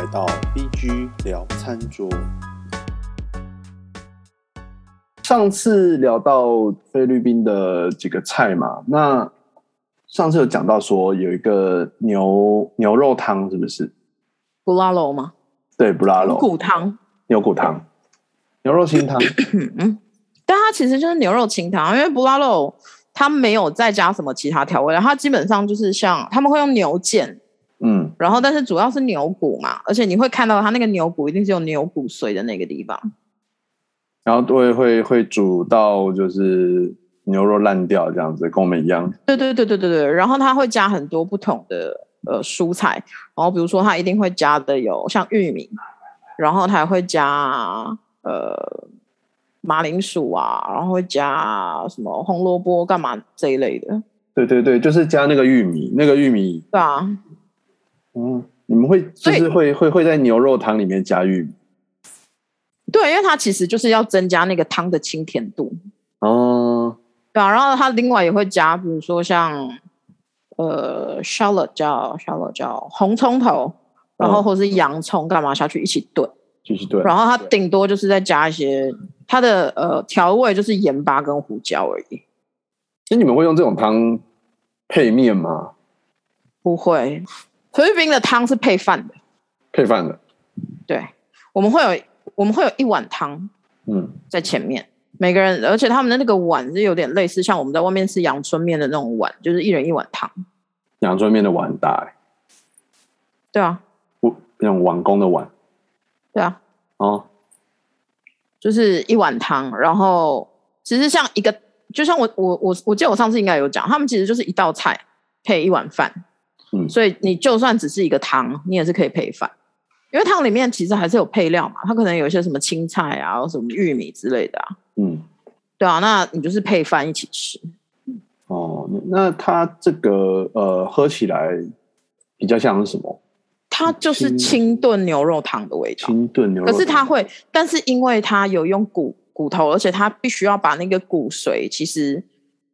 来到 BG 聊餐桌。上次聊到菲律宾的几个菜嘛，那上次有讲到说有一个牛牛肉汤，是不是？布拉罗吗？对，布拉牛罗骨汤，牛骨汤、牛肉清汤。嗯但它其实就是牛肉清汤，因为布拉罗它没有再加什么其他调味料，它基本上就是像他们会用牛腱，嗯，然后但是主要是牛骨嘛，而且你会看到它那个牛骨一定是有牛骨髓的那个地方。然后会会会煮到就是牛肉烂掉这样子，跟我们一样。对对对对对对，然后它会加很多不同的呃蔬菜，然后比如说它一定会加的有像玉米，然后它还会加呃马铃薯啊，然后会加什么红萝卜干嘛这一类的，对对对，就是加那个玉米，那个玉米，对啊，嗯，你们会就是会会会在牛肉汤里面加玉米？对，因为它其实就是要增加那个汤的清甜度，哦，对啊，然后它另外也会加，比如说像呃 shallot 叫 shallot 叫红葱头，然后嗯。或是洋葱干嘛下去一起炖。继续炖，然后它顶多就是再加一些它的呃调味，就是盐巴跟胡椒而已，那你们会用这种汤配面吗？不会。菲律宾的汤是配饭的，配饭的，对，我们会有我们会有一碗汤嗯，在前面，每个人，而且他们的那个碗是有点类似像我们在外面吃阳春面的那种碗，就是一人一碗汤，阳春面的碗很大、欸，对啊，我那种碗公的碗。对啊，哦，就是一碗汤，然后其实像一个，就像我我我我记得我上次应该有讲，他们其实就是一道菜配一碗饭，嗯。所以你就算只是一个汤，你也是可以配饭，因为汤里面其实还是有配料嘛，它可能有一些什么青菜啊，或什么玉米之类的啊，嗯，对啊，那你就是配饭一起吃，哦，那它这个呃喝起来比较像是什么？它就是清清炖牛肉汤的味道，清炖牛肉可，是它会，但是因为它有用骨骨头，而且它必须要把那个骨髓，其实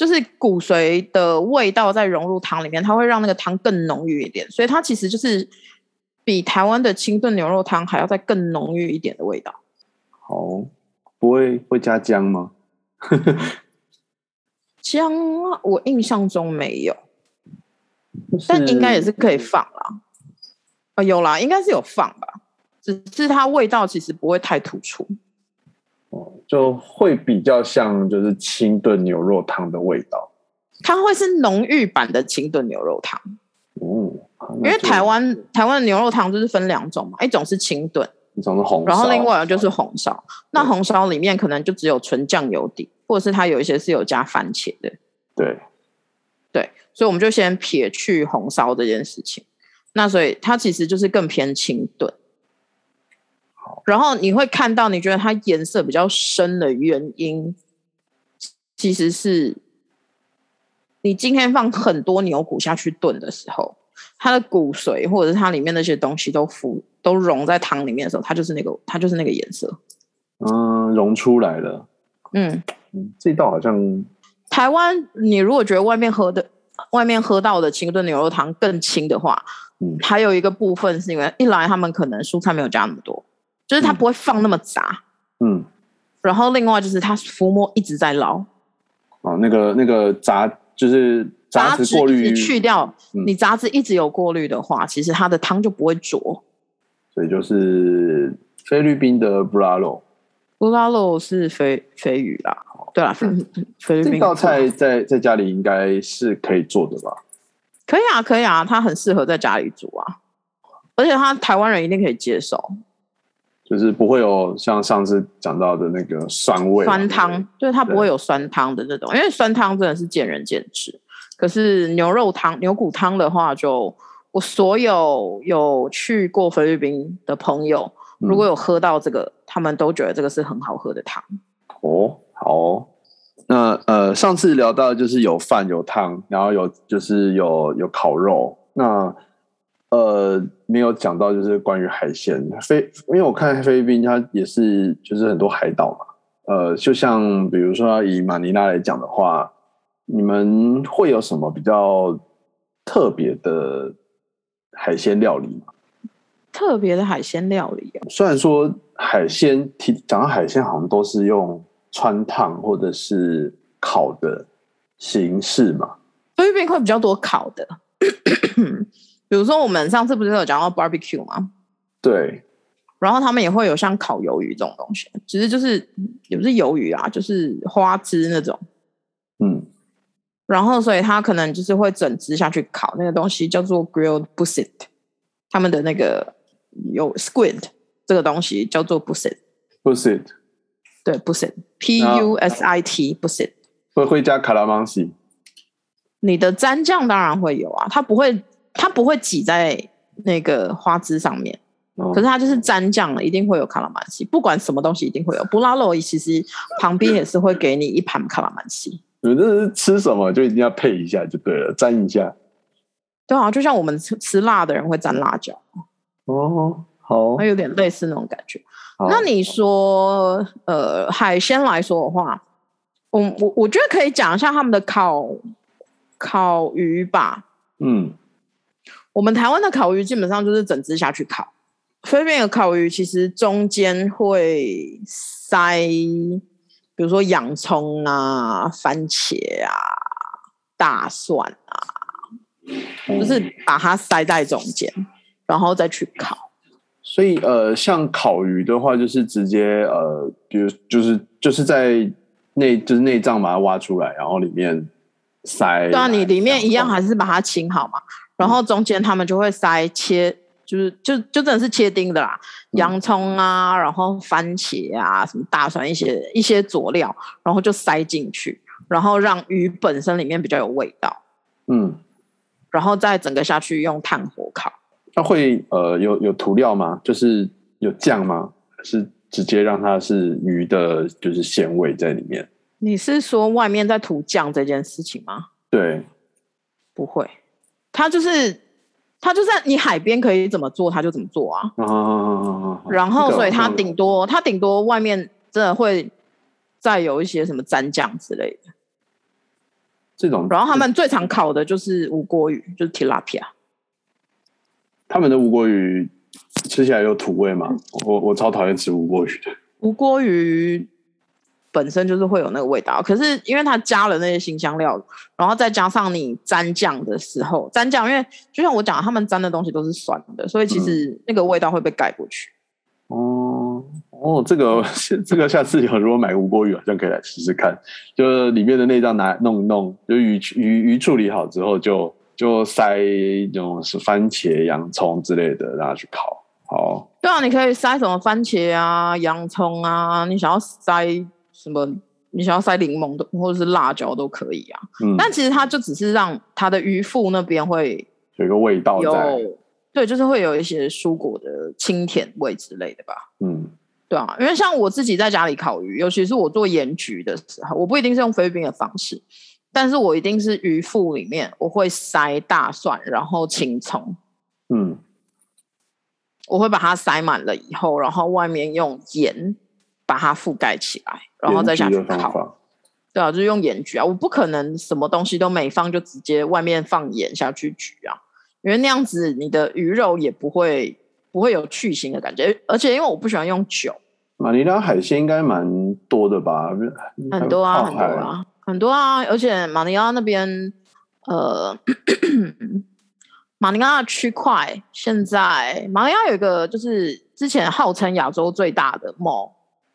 就是骨髓的味道在融入汤里面，它会让那个汤更浓郁一点，所以它其实就是比台湾的清炖牛肉汤还要再更浓郁一点的味道。好，不会会加姜吗？姜啊，我印象中没有，但应该也是可以放啦。啊、有啦，应该是有放吧，只是它味道其实不会太突出。哦，就会比较像就是清炖牛肉汤的味道。它会是浓郁版的清炖牛肉汤。哦，因为台湾台湾的牛肉汤就是分两种嘛，一种是清炖，一种是红烧，然后另外一个就是红烧。那红烧里面可能就只有纯酱油底，或者是它有一些是有加番茄的。对，对，所以我们就先撇去红烧这件事情。那所以它其实就是更偏清炖。然后你会看到，你觉得它颜色比较深的原因，其实是你今天放很多牛骨下去炖的时候，它的骨髓或者是它里面那些东西都浮都融在汤里面的时候，它就是那个它就是那个颜色。嗯，融出来了。嗯，嗯，这道好像台湾你如果觉得外面喝的外面喝到的清炖牛肉汤更清的话，嗯还有一个部分是因为一来他们可能蔬菜没有加那么多，就是它嗯。不会放那么杂，嗯。然后另外就是它浮沫一直在捞，哦，那个那个杂就是杂质质过滤去掉，嗯。你杂质一直有过滤的话，其实它的汤就不会浊。所以就是菲律宾的布拉肉。布拉肉是菲菲语啦，对啦，菲菲律宾这道菜在在家里应该是可以做的吧？可以啊，可以啊，它很适合在家里煮啊，而且它台湾人一定可以接受。就是不会有像上次讲到的那个酸味酸汤，对它不对会有酸汤的那种，因为酸汤真的是见仁见智。可是牛肉汤、牛骨汤的话就，我所有有去过菲律宾的朋友，嗯如果有喝到这个，他们都觉得这个是很好喝的汤。哦，好哦。那呃，上次聊到就是有饭有汤，然后有就是有有烤肉，那呃没有讲到就是关于海鲜。菲，因为我看菲律宾它也是就是很多海岛嘛，呃，就像比如说以马尼拉来讲的话，你们会有什么比较特别的海鲜料理吗？特别的海鲜料理啊。虽然说海鲜提讲到海鲜，好像都是用穿烫或者是烤的形式嘛。菲律宾会比较多烤的，比如说我们上次不是有讲到 barbecue 吗？对，然后他们也会有像烤鱿鱼这种东西，其实就是也不是鱿鱼啊，就是花枝那种。嗯，然后所以它可能就是会整只下去烤，那个东西叫做 grilled busset，他们的那个有 squid 这个东西叫做 busset，busset 对 busset，p u s i t busset。会会加卡拉芒西，你的蘸酱当然会有啊，它不会它不会挤在那个花枝上面，哦可是它就是沾酱了，一定会有卡拉曼西，不管什么东西一定会有。布拉洛其实旁边也是会给你一盘卡拉曼西，你这是吃什么就一定要配一下就对了，沾一下。对啊，就像我们吃吃辣的人会沾辣椒，哦，好它，有点类似那种感觉。那你说，呃，海鲜来说的话，我我我觉得可以讲一下他们的烤烤鱼吧。嗯我们台湾的烤鱼基本上就是整只下去烤，菲律宾的烤鱼其实中间会塞，比如说洋葱啊、番茄啊、大蒜啊，就是把它塞在中间，然后再去烤。所以呃，像烤鱼的话，就是直接呃，比如就是就是在内就是内脏把它挖出来，然后里面塞。对啊，你里面一样还是把它清好嘛，然后中间他们就会塞切，就是就就真的是切丁的啦，洋葱啊，然后番茄啊，什么大蒜一些一些佐料，然后就塞进去，然后让鱼本身里面比较有味道，嗯，然后再整个下去用炭火烤。那会呃有有涂料吗？就是有酱吗？是直接让它是鱼的，就是鲜味在里面？你是说外面在涂酱这件事情吗？对，不会，它就是他就在你海边可以怎么做，他就怎么做啊。啊，然后，所以它这个顶多他顶多外面真的会再有一些什么蘸酱之类的。这种，然后他们最常烤的就是无锅鱼，就是 tilapia。他们的无锅鱼吃起来有土味吗？我我超讨厌吃无锅鱼的。无锅鱼本身就是会有那个味道，可是因为它加了那些新香料，然后再加上你沾酱的时候，沾酱，因为就像我讲，他们沾的东西都是酸的，所以其实那个味道会被盖过去。哦哦，这个 这个下次有如果买无锅鱼，好像可以来试试看。就是里面的内脏拿弄一弄，就鱼鱼鱼处理好之后就，就塞那种是番茄、洋葱之类的，让它去烤。好，对啊，你可以塞什么番茄啊、洋葱啊，你想要塞什么，你想要塞柠檬的或者是辣椒都可以啊。嗯，但其实它就只是让它的鱼腹那边会有一个味道在。有，对，就是会有一些蔬果的清甜味之类的吧。嗯对啊，因为像我自己在家里烤鱼，尤其是我做盐焗的时候，我不一定是用菲律宾的方式，但是我一定是鱼腹里面我会塞大蒜，然后青葱，嗯我会把它塞满了以后，然后外面用盐把它覆盖起来，然后再下去烤。对啊，就是用盐焗啊，我不可能什么东西都没放就直接外面放盐下去焗啊，因为那样子你的鱼肉也不会不会有去腥的感觉，而且因为我不喜欢用酒，马尼拉海鲜应该蛮多的吧？很多啊，很多啊，很多啊，而且马尼拉那边，呃，马尼拉的区块现在马尼拉有一个就是之前号称亚洲最大的 mall，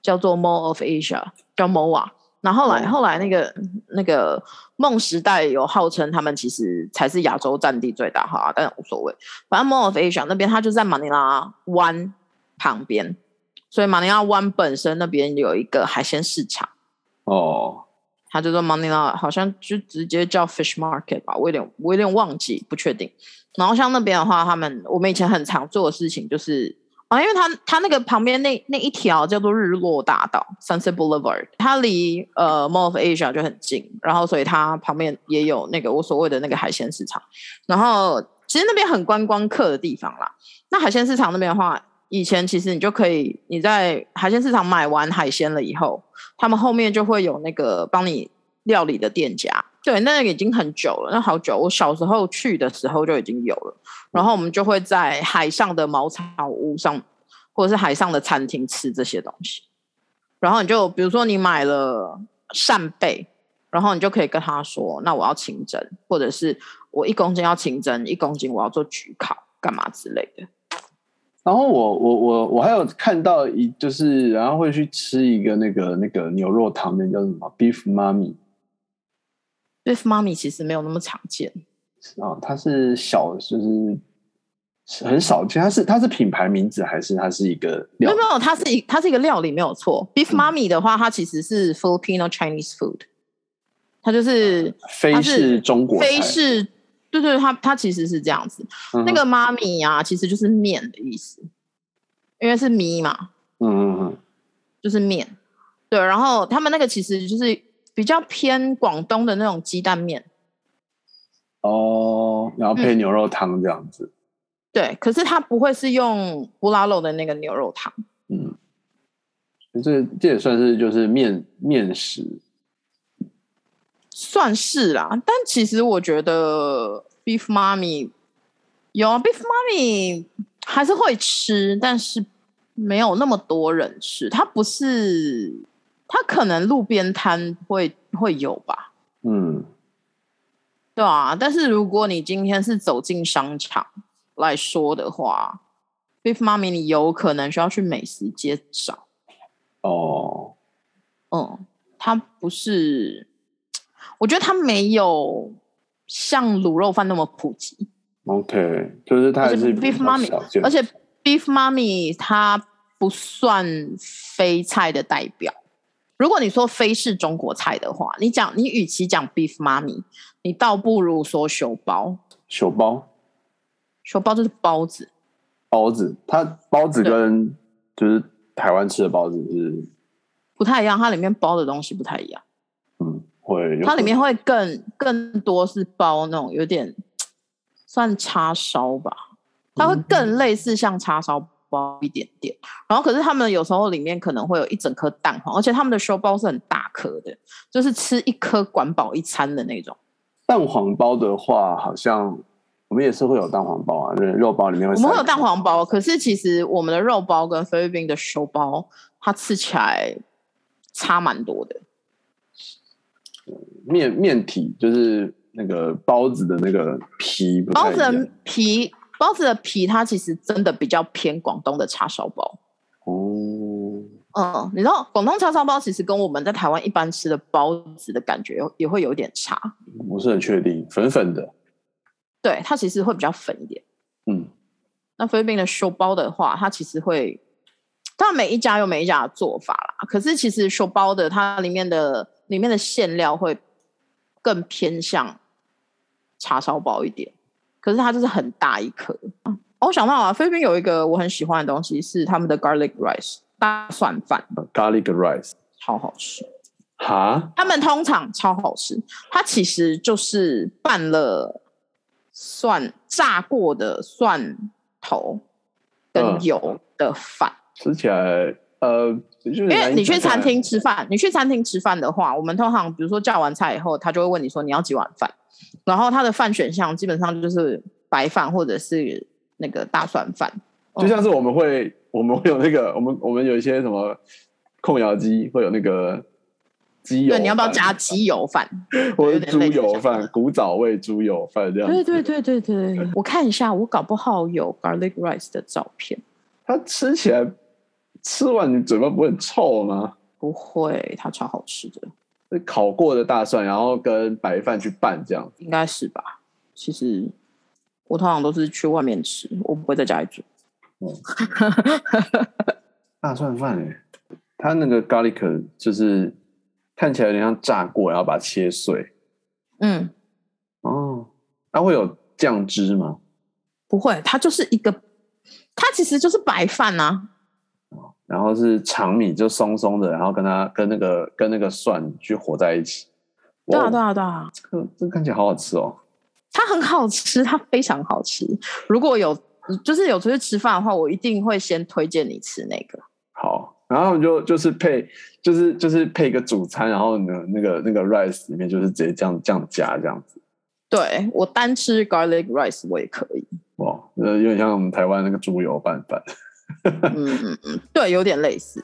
叫做 Mall of Asia，叫 MOA。然后后来哦后来那个那个梦时代有号称他们其实才是亚洲占地最大哈，但无所谓，反正 Mall of Asia 那边它就在马尼拉湾旁边，所以马尼拉湾本身那边有一个海鲜市场。哦，它叫做 Manila，好像就直接叫 Fish Market 吧，我有点我有点忘记，不确定。然后像那边的话，他们我们以前很常做的事情就是啊，因为它它那个旁边那那一条叫做日落大道 Sunset Boulevard，它离呃 Mall of Asia 就很近，然后所以它旁边也有那个我所谓的那个海鲜市场。然后其实那边很观光客的地方啦。那海鲜市场那边的话，以前其实你就可以你在海鲜市场买完海鲜了以后，他们后面就会有那个帮你料理的店家。对，那个已经很久了，那好久。我小时候去的时候就已经有了。然后我们就会在海上的茅草屋上，或者是海上的餐厅吃这些东西。然后你就比如说你买了扇贝，然后你就可以跟他说：“那我要清蒸，或者是我一公斤要清蒸，一公斤我要做焗烤，干嘛之类的。”然后我我我我还有看到一就是然后会去吃一个那个那个牛肉汤面叫什么 Beef Mummy”。Beef Mommy 其实没有那么常见啊，它是小就是很少见，它是它是品牌名字还是它是一个没有没有，它是一它是一个料理没有错。Beef Mommy 的话，它其实是 Filipino Chinese food，它就是非是中国非是。对对，它它其实是这样子。那个妈咪啊，其实就是面的意思，因为是米嘛。嗯嗯嗯，就是面。对，然后他们那个其实就是比较偏广东的那种鸡蛋面。哦，然后配牛肉汤这样子。对，可是它不会是用布拉肉的那个牛肉汤。嗯，这这也算是就是面面食。算是啦，但其实我觉得 Beef Mommy 有 Beef Mommy 还是会吃，但是没有那么多人吃。它不是，它可能路边摊会会有吧。嗯，对啊。但是如果你今天是走进商场来说的话，Beef Mommy 你有可能需要去美食街找。哦，嗯，它不是。我觉得它没有像卤肉饭那么普及。OK，就是它是 Beef Mommy，而且 Beef Mommy 它不算非菜的代表。如果你说非是中国菜的话，你讲你与其讲 Beef Mommy，你倒不如说手包。手包，手包就是包子。包子，它包子跟就是台湾吃的包子是不太一样，它里面包的东西不太一样。嗯。会，它里面会更更多是包那种有点 算叉烧吧，它会更类似像叉烧包一点点。然后可是他们有时候里面可能会有一整颗蛋黄，而且他们的烧包是很大颗的，就是吃一颗管饱一餐的那种。蛋黄包的话，好像我们也是会有蛋黄包啊，对，肉包里面会。我们会有蛋黄包，可是其实我们的肉包跟菲律宾的烧包，它吃起来差蛮多的。面面体就是那个包子的那个皮，包子的皮，包子的皮，它其实真的比较偏广东的叉烧包。哦，嗯，你知道广东叉烧包其实跟我们在台湾一般吃的包子的感觉也会有点差。不是很确定，粉粉的。对，它其实会比较粉一点。嗯，那菲律宾的手包的话，它其实会，当然每一家有每一家的做法啦。可是其实手包的它里面的。里面的馅料会更偏向叉烧包一点，可是它就是很大一颗。我想到啊，菲律宾有一个我很喜欢的东西是他们的 garlic rice 大蒜饭，garlic rice 超好吃。哈？他们通常超好吃，它其实就是拌了蒜炸过的蒜头跟油的饭，吃起来。呃，因为你去餐厅吃饭，你去餐厅吃饭的话，我们通常比如说叫完菜以后，他就会问你说你要几碗饭，然后他的饭选项基本上就是白饭或者是那个大蒜饭，就像是我们会我们会有那个我们我们有一些什么控窑鸡会有那个鸡油，对，你要不要加 鸡油饭或者猪油饭，古早味猪油饭这样？对对对对对，我看一下，我搞不好有 garlic rice 的照片，它吃起来。吃完你嘴巴不会很臭吗？不会，它超好吃的。烤过的大蒜，然后跟白饭去拌，这样应该是吧？其实我通常都是去外面吃，我不会在家里煮。大蒜饭哎，它那个 garlic 就是看起来有点像炸过，然后把它切碎。嗯，哦，它会有酱汁吗？不会，它就是一个，它其实就是白饭啊。然后是长米，就松松的，然后跟它跟那个跟那个蒜去和在一起。对啊，对啊，对啊，这个这个看起来好好吃哦。它很好吃，它非常好吃。如果有就是有出去吃饭的话，我一定会先推荐你吃那个。好，然后就就是配就是就是配一个主餐，然后呢那个那个 rice 里面就是直接这样这样加这样子。对我单吃 garlic rice 我也可以。哇，呃，有点像我们台湾那个猪油拌饭。嗯嗯嗯，对，有点类似。